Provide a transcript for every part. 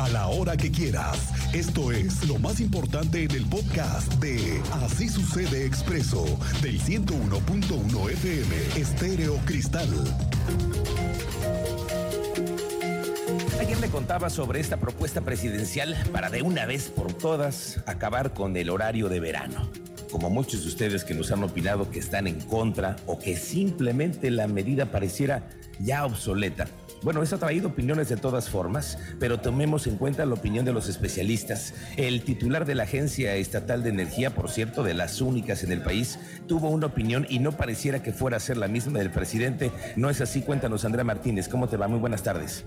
a la hora que quieras. Esto es lo más importante en el podcast de Así sucede expreso del 101.1 FM Estéreo Cristal. Ayer le contaba sobre esta propuesta presidencial para de una vez por todas acabar con el horario de verano. Como muchos de ustedes que nos han opinado que están en contra o que simplemente la medida pareciera ya obsoleta. Bueno, eso ha traído opiniones de todas formas, pero tomemos en cuenta la opinión de los especialistas. El titular de la Agencia Estatal de Energía, por cierto, de las únicas en el país, tuvo una opinión y no pareciera que fuera a ser la misma del presidente. No es así, cuéntanos, Andrea Martínez, ¿cómo te va? Muy buenas tardes.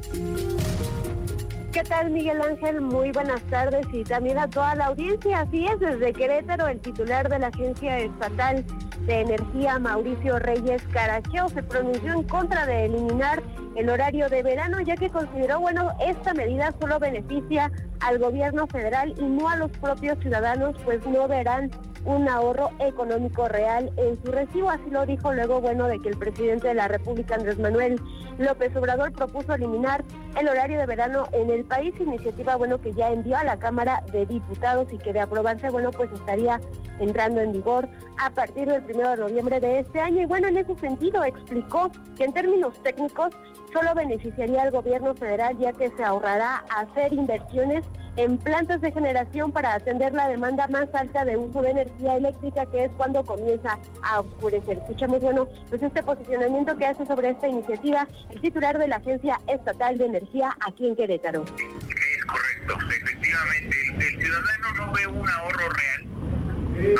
¿Qué tal, Miguel Ángel? Muy buenas tardes y también a toda la audiencia. Así es, desde Querétaro, el titular de la Agencia Estatal de Energía, Mauricio Reyes Caracheo, se pronunció en contra de eliminar el horario de verano, ya que consideró, bueno, esta medida solo beneficia al gobierno federal y no a los propios ciudadanos, pues no verán un ahorro económico real en su recibo. Así lo dijo luego, bueno, de que el presidente de la República, Andrés Manuel López Obrador, propuso eliminar el horario de verano en el país, iniciativa, bueno, que ya envió a la Cámara de Diputados y que de aprobarse, bueno, pues estaría entrando en vigor a partir del primero de noviembre de este año. Y bueno, en ese sentido explicó que en términos técnicos solo beneficiaría al gobierno federal ya que se ahorrará hacer inversiones en plantas de generación para atender la demanda más alta de uso de energía eléctrica, que es cuando comienza a oscurecer. Escuchamos, bueno, pues este posicionamiento que hace sobre esta iniciativa el titular de la Agencia Estatal de Energía aquí en Querétaro. Es correcto, efectivamente, el, ciudadano no ve un ahorro real,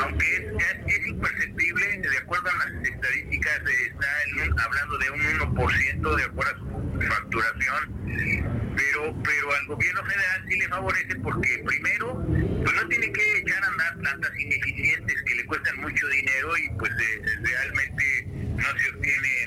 aunque es, imperceptible, de acuerdo a las estadísticas, está hablando de un 1% de acuerdo a su facturación pero pero al gobierno federal sí le favorece porque primero pues no tiene que echar a andar plantas ineficientes que le cuestan mucho dinero y pues realmente no se obtiene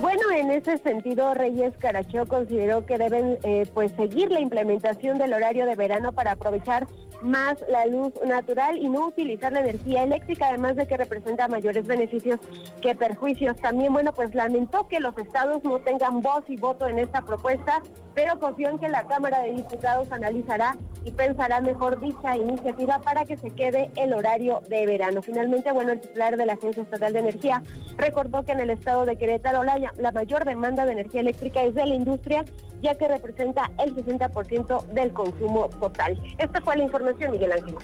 Bueno, en ese sentido, Reyes Caracheo consideró que deben eh, pues seguir la implementación del horario de verano para aprovechar más la luz natural y no utilizar la energía eléctrica, además de que representa mayores beneficios que perjuicios. También, bueno, pues lamentó que los estados no tengan voz y voto en esta propuesta, pero confió en que la Cámara de Diputados analizará y pensará mejor dicha iniciativa para que se quede el horario de verano. Finalmente, bueno, el titular de la Agencia Estatal de Energía recordó que en el estado de Querétaro la, la mayor demanda de energía eléctrica es de la industria, ya que representa el 60% del consumo total. Esta fue la información, Miguel Ángel.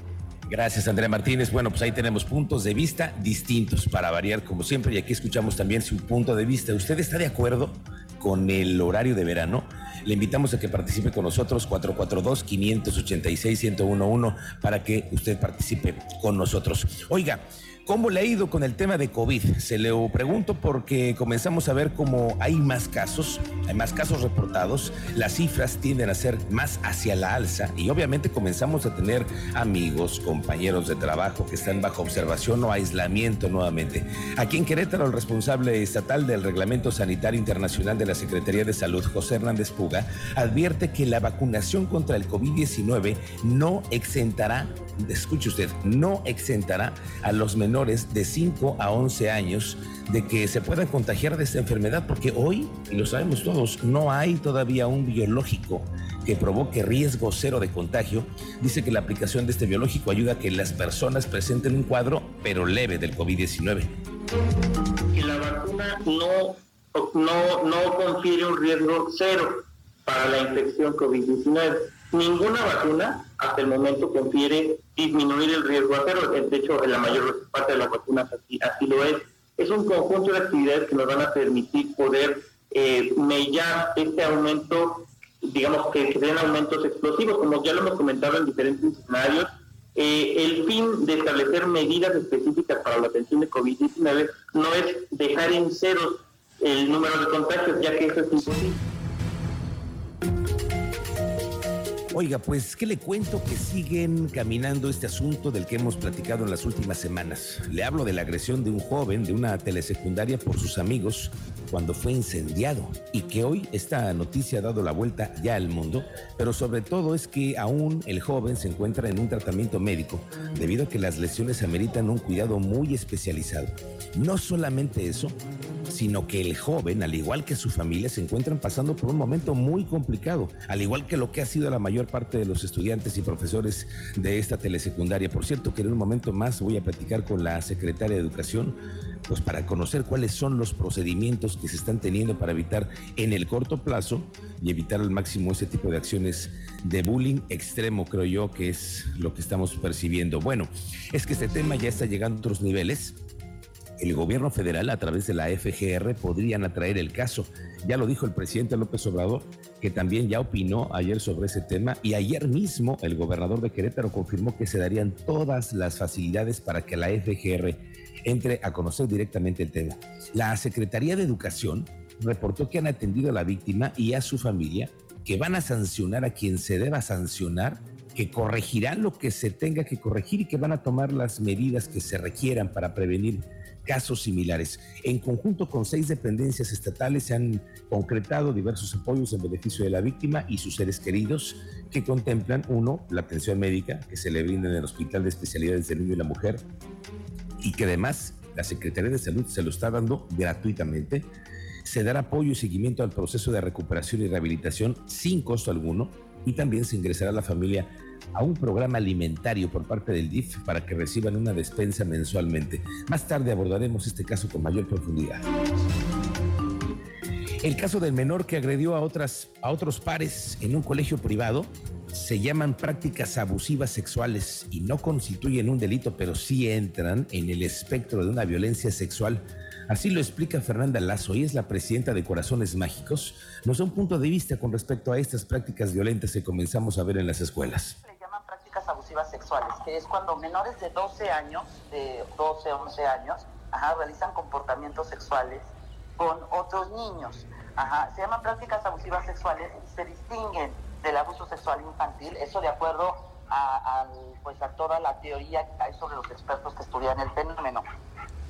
Gracias, Andrea Martínez. Bueno, pues ahí tenemos puntos de vista distintos para variar, como siempre, y aquí escuchamos también su punto de vista. ¿Usted está de acuerdo con el horario de verano? Le invitamos a que participe con nosotros 442-586-1011 para que usted participe con nosotros. Oiga, ¿Cómo le ha ido con el tema de COVID? Se lo pregunto porque comenzamos a ver cómo hay más casos, hay más casos reportados, las cifras tienden a ser más hacia la alza y obviamente comenzamos a tener amigos, compañeros de trabajo que están bajo observación o aislamiento nuevamente. Aquí en Querétaro, el responsable estatal del Reglamento Sanitario Internacional de la Secretaría de Salud, José Hernández Puga, advierte que la vacunación contra el COVID-19 no exentará, escuche usted, no exentará a los menores de 5 a 11 años de que se puedan contagiar de esta enfermedad, porque hoy, y lo sabemos todos, no hay todavía un biológico que provoque riesgo cero de contagio. Dice que la aplicación de este biológico ayuda a que las personas presenten un cuadro, pero leve del COVID-19. Que la vacuna no, no, no confiere un riesgo cero para la infección COVID-19. Ninguna vacuna hasta el momento confiere disminuir el riesgo a cero. De hecho, en la mayor parte de las vacunas así, lo es. Es un conjunto de actividades que nos van a permitir poder eh, mellar este aumento, digamos que, que den aumentos explosivos, como ya lo hemos comentado en diferentes escenarios. Eh, el fin de establecer medidas específicas para la atención de COVID-19 no es dejar en ceros el número de contagios, ya que eso es imposible. Oiga, pues, ¿qué le cuento que siguen caminando este asunto del que hemos platicado en las últimas semanas? Le hablo de la agresión de un joven de una telesecundaria por sus amigos cuando fue incendiado y que hoy esta noticia ha dado la vuelta ya al mundo, pero sobre todo es que aún el joven se encuentra en un tratamiento médico debido a que las lesiones ameritan un cuidado muy especializado. No solamente eso, sino que el joven, al igual que su familia, se encuentran pasando por un momento muy complicado, al igual que lo que ha sido la mayor parte de los estudiantes y profesores de esta telesecundaria. Por cierto, que en un momento más voy a platicar con la secretaria de Educación, pues para conocer cuáles son los procedimientos que se están teniendo para evitar en el corto plazo y evitar al máximo ese tipo de acciones de bullying extremo, creo yo, que es lo que estamos percibiendo. Bueno, es que este tema ya está llegando a otros niveles el gobierno federal a través de la FGR podrían atraer el caso. Ya lo dijo el presidente López Obrador, que también ya opinó ayer sobre ese tema y ayer mismo el gobernador de Querétaro confirmó que se darían todas las facilidades para que la FGR entre a conocer directamente el tema. La Secretaría de Educación reportó que han atendido a la víctima y a su familia, que van a sancionar a quien se deba sancionar que corregirán lo que se tenga que corregir y que van a tomar las medidas que se requieran para prevenir casos similares. En conjunto con seis dependencias estatales se han concretado diversos apoyos en beneficio de la víctima y sus seres queridos que contemplan, uno, la atención médica que se le brinda en el Hospital de Especialidades del Niño y la Mujer y que además la Secretaría de Salud se lo está dando gratuitamente. Se dará apoyo y seguimiento al proceso de recuperación y rehabilitación sin costo alguno y también se ingresará a la familia a un programa alimentario por parte del DIF para que reciban una despensa mensualmente. Más tarde abordaremos este caso con mayor profundidad. El caso del menor que agredió a, otras, a otros pares en un colegio privado se llaman prácticas abusivas sexuales y no constituyen un delito, pero sí entran en el espectro de una violencia sexual. Así lo explica Fernanda Lazo, y es la presidenta de Corazones Mágicos. Nos da un punto de vista con respecto a estas prácticas violentas que comenzamos a ver en las escuelas abusivas sexuales, que es cuando menores de 12 años, de 12, 11 años, realizan comportamientos sexuales con otros niños. se llaman prácticas abusivas sexuales y se distinguen del abuso sexual infantil, eso de acuerdo a, pues a toda la teoría que hay sobre los expertos que estudian el fenómeno.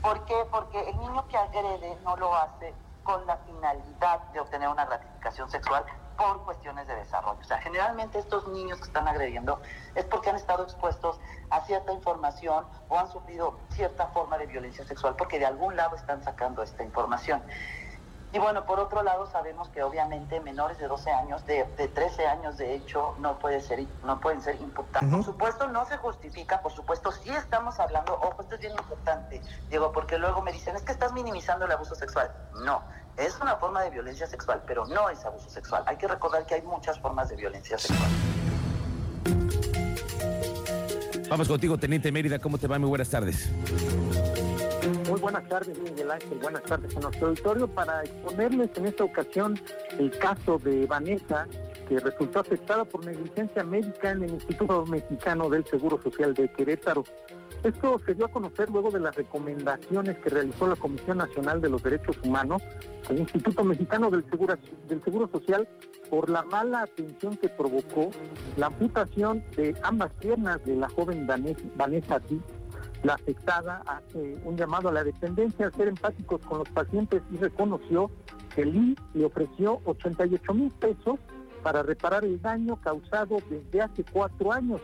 ¿Por qué? Porque el niño que agrede no lo hace con la finalidad de obtener una gratificación sexual, por cuestiones de desarrollo. O sea, generalmente estos niños que están agrediendo es porque han estado expuestos a cierta información o han sufrido cierta forma de violencia sexual porque de algún lado están sacando esta información. Y bueno, por otro lado sabemos que obviamente menores de 12 años, de, 13 años de hecho, no, puede ser, no pueden ser imputados. Por supuesto no se justifica, por supuesto sí estamos hablando, ojo, esto es bien importante, Diego, porque luego me dicen, es que estás minimizando el abuso sexual. No, es una forma de violencia sexual, pero no es abuso sexual. Hay que recordar que hay muchas formas de violencia sexual. Vamos contigo, Teniente Mérida. ¿Cómo te va? Muy buenas tardes. Muy buenas tardes, Miguel Ángel. Buenas tardes a nuestro auditorio para exponerles en esta ocasión el caso de Vanessa, que resultó afectada por negligencia médica en el Instituto Mexicano del Seguro Social de Querétaro. Esto se dio a conocer luego de las recomendaciones que realizó la Comisión Nacional de los Derechos Humanos al Instituto Mexicano del Seguro, Social por la mala atención que provocó la amputación de ambas piernas de la joven Vanessa. La afectada hace un llamado a la dependencia a ser empáticos con los pacientes y reconoció que el le ofreció 88 mil pesos para reparar el daño causado desde hace cuatro años,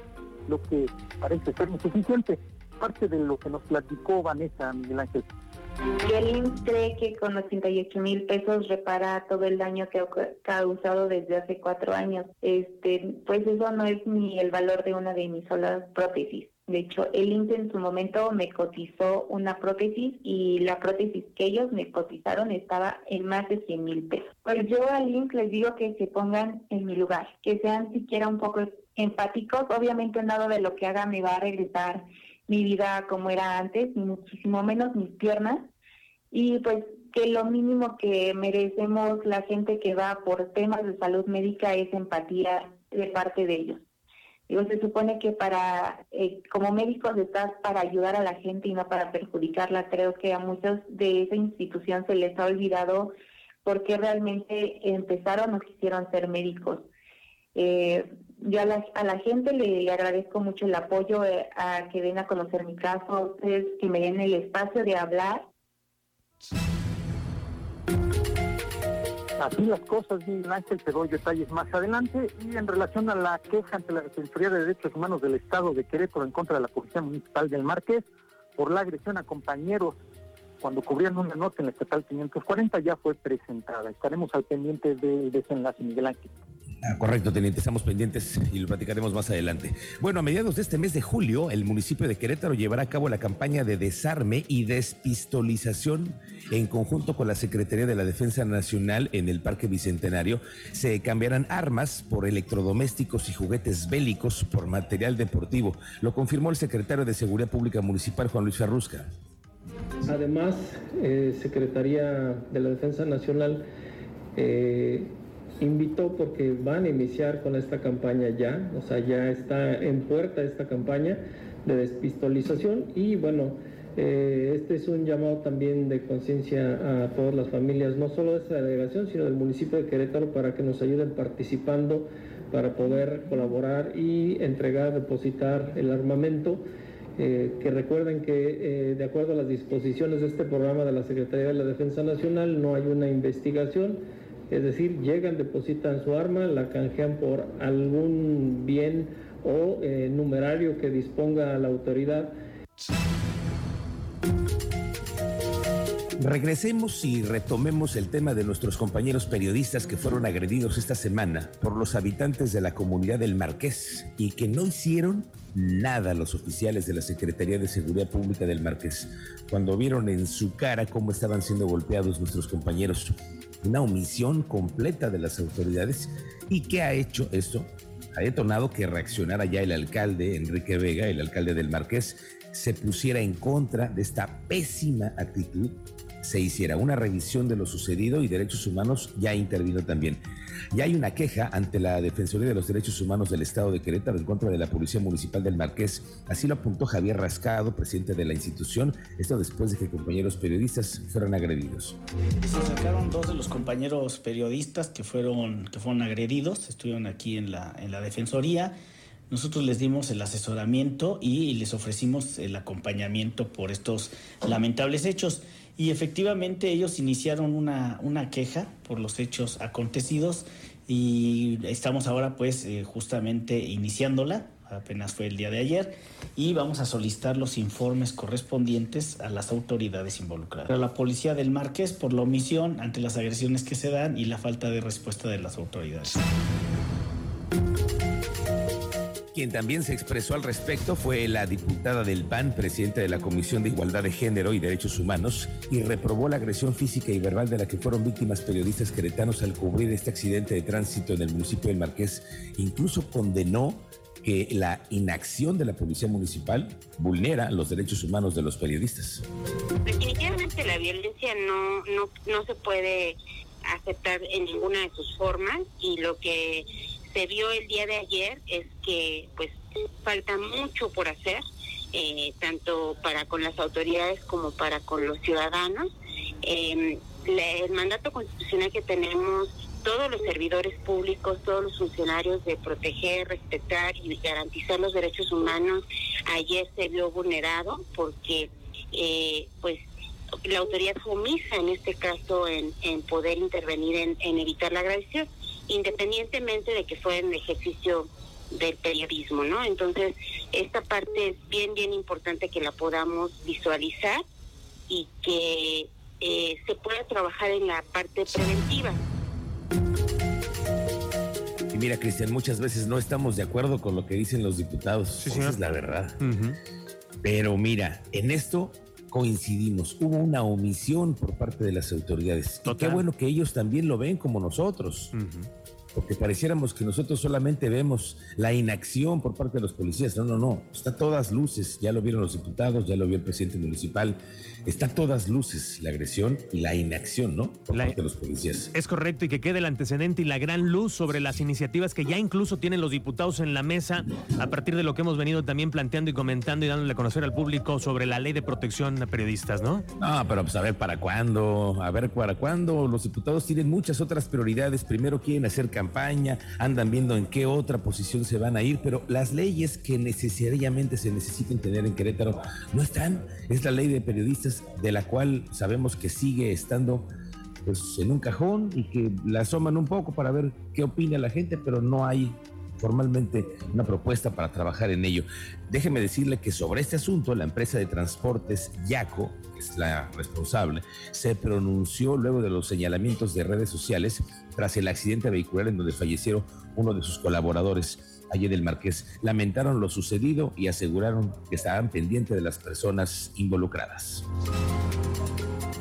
lo que parece ser insuficiente parte de lo que nos platicó Vanessa Miguel Ángel. el cree que con 88 mil pesos repara todo el daño que ha causado desde hace cuatro años. Este, pues eso no es ni el valor de una de mis solas prótesis. De hecho, el INSS en su momento me cotizó una prótesis y la prótesis que ellos me cotizaron estaba en más de 100 mil pesos. Pues yo al INSS les digo que se pongan en mi lugar, que sean siquiera un poco empáticos. Obviamente nada de lo que haga me va a regresar mi vida como era antes, ni muchísimo menos mis piernas. Y pues que lo mínimo que merecemos la gente que va por temas de salud médica es empatía de parte de ellos. Digo, se supone que para, eh, como médicos estás para ayudar a la gente y no para perjudicarla. Creo que a muchos de esa institución se les ha olvidado por qué realmente empezaron o quisieron ser médicos. Eh, yo a la, gente le, agradezco mucho el apoyo eh, a que den a conocer mi caso, a ustedes que me den el espacio de hablar. Así las cosas, Miguel Ángel, te doy detalles más adelante. Y en relación a la queja ante la Defensoría de Derechos Humanos del Estado de Querétaro en contra de la Policía Municipal del Marqués por la agresión a compañeros cuando cubrían una nota en la estatal 540 ya fue presentada. Estaremos al pendiente del desenlace, Miguel Ángel. Ah, correcto, teniente, estamos pendientes y lo platicaremos más adelante. Bueno, a mediados de este mes de julio, el municipio de Querétaro llevará a cabo la campaña de desarme y despistolización en conjunto con la Secretaría de la Defensa Nacional en el Parque Bicentenario. Se cambiarán armas por electrodomésticos y juguetes bélicos por material deportivo. Lo confirmó el secretario de Seguridad Pública Municipal, Juan Luis Ferrusca. Además, eh, Secretaría de la Defensa Nacional eh, invitó porque van a iniciar con esta campaña ya, o sea, ya está en puerta esta campaña de despistolización y bueno, eh, este es un llamado también de conciencia a todas las familias, no solo de esta delegación, sino del municipio de Querétaro para que nos ayuden participando para poder colaborar y entregar, depositar el armamento. Eh, que recuerden que eh, de acuerdo a las disposiciones de este programa de la Secretaría de la Defensa Nacional no hay una investigación, es decir, llegan, depositan su arma, la canjean por algún bien o eh, numerario que disponga la autoridad. Regresemos y retomemos el tema de nuestros compañeros periodistas que fueron agredidos esta semana por los habitantes de la comunidad del Marqués y que no hicieron nada los oficiales de la Secretaría de Seguridad Pública del Marqués cuando vieron en su cara cómo estaban siendo golpeados nuestros compañeros. Una omisión completa de las autoridades. ¿Y qué ha hecho esto? Ha detonado que reaccionara ya el alcalde Enrique Vega, el alcalde del Marqués, se pusiera en contra de esta pésima actitud se hiciera una revisión de lo sucedido y Derechos Humanos ya intervino también. Ya hay una queja ante la Defensoría de los Derechos Humanos del Estado de Querétaro en contra de la Policía Municipal del Marqués. Así lo apuntó Javier Rascado, presidente de la institución, esto después de que compañeros periodistas fueran agredidos. Se acercaron dos de los compañeros periodistas que fueron, que fueron agredidos, estuvieron aquí en la, en la Defensoría. Nosotros les dimos el asesoramiento y les ofrecimos el acompañamiento por estos lamentables hechos. Y efectivamente ellos iniciaron una, una queja por los hechos acontecidos y estamos ahora pues eh, justamente iniciándola, apenas fue el día de ayer, y vamos a solicitar los informes correspondientes a las autoridades involucradas. A la policía del Marqués por la omisión ante las agresiones que se dan y la falta de respuesta de las autoridades. Quien también se expresó al respecto fue la diputada del PAN, presidenta de la Comisión de Igualdad de Género y Derechos Humanos, y reprobó la agresión física y verbal de la que fueron víctimas periodistas queretanos al cubrir este accidente de tránsito en el municipio del Marqués. Incluso condenó que la inacción de la policía municipal vulnera los derechos humanos de los periodistas. Definitivamente la violencia no, no, no se puede aceptar en ninguna de sus formas y lo que se vio el día de ayer es que pues falta mucho por hacer, eh, tanto para con las autoridades como para con los ciudadanos. Eh, el mandato constitucional que tenemos todos los servidores públicos, todos los funcionarios de proteger, respetar y garantizar los derechos humanos, ayer se vio vulnerado porque eh, pues la autoridad fue en este caso en, en poder intervenir en, en evitar la agresión independientemente de que fuera en ejercicio del periodismo, ¿no? Entonces, esta parte es bien, bien importante que la podamos visualizar y que eh, se pueda trabajar en la parte preventiva. Y mira, Cristian, muchas veces no estamos de acuerdo con lo que dicen los diputados. Esa es la verdad. Pero mira, en esto coincidimos. Hubo una omisión por parte de las autoridades. Y qué bueno que ellos también lo ven como nosotros porque pareciéramos que nosotros solamente vemos la inacción por parte de los policías. No, no, no, está a todas luces, ya lo vieron los diputados, ya lo vio el presidente municipal, está a todas luces la agresión y la inacción, ¿no? Por parte de los policías. Es correcto y que quede el antecedente y la gran luz sobre las iniciativas que ya incluso tienen los diputados en la mesa a partir de lo que hemos venido también planteando y comentando y dándole a conocer al público sobre la ley de protección a periodistas, ¿no? No, pero pues a ver para cuándo, a ver para cuándo. Los diputados tienen muchas otras prioridades. Primero quieren hacer campaña, andan viendo en qué otra posición se van a ir, pero las leyes que necesariamente se necesiten tener en Querétaro no están. Es la ley de periodistas de la cual sabemos que sigue estando pues en un cajón y que la asoman un poco para ver qué opina la gente, pero no hay formalmente una propuesta para trabajar en ello. Déjeme decirle que sobre este asunto, la empresa de transportes Yaco, que es la responsable, se pronunció luego de los señalamientos de redes sociales tras el accidente vehicular en donde fallecieron uno de sus colaboradores. Allí del Marqués lamentaron lo sucedido y aseguraron que estaban pendientes de las personas involucradas.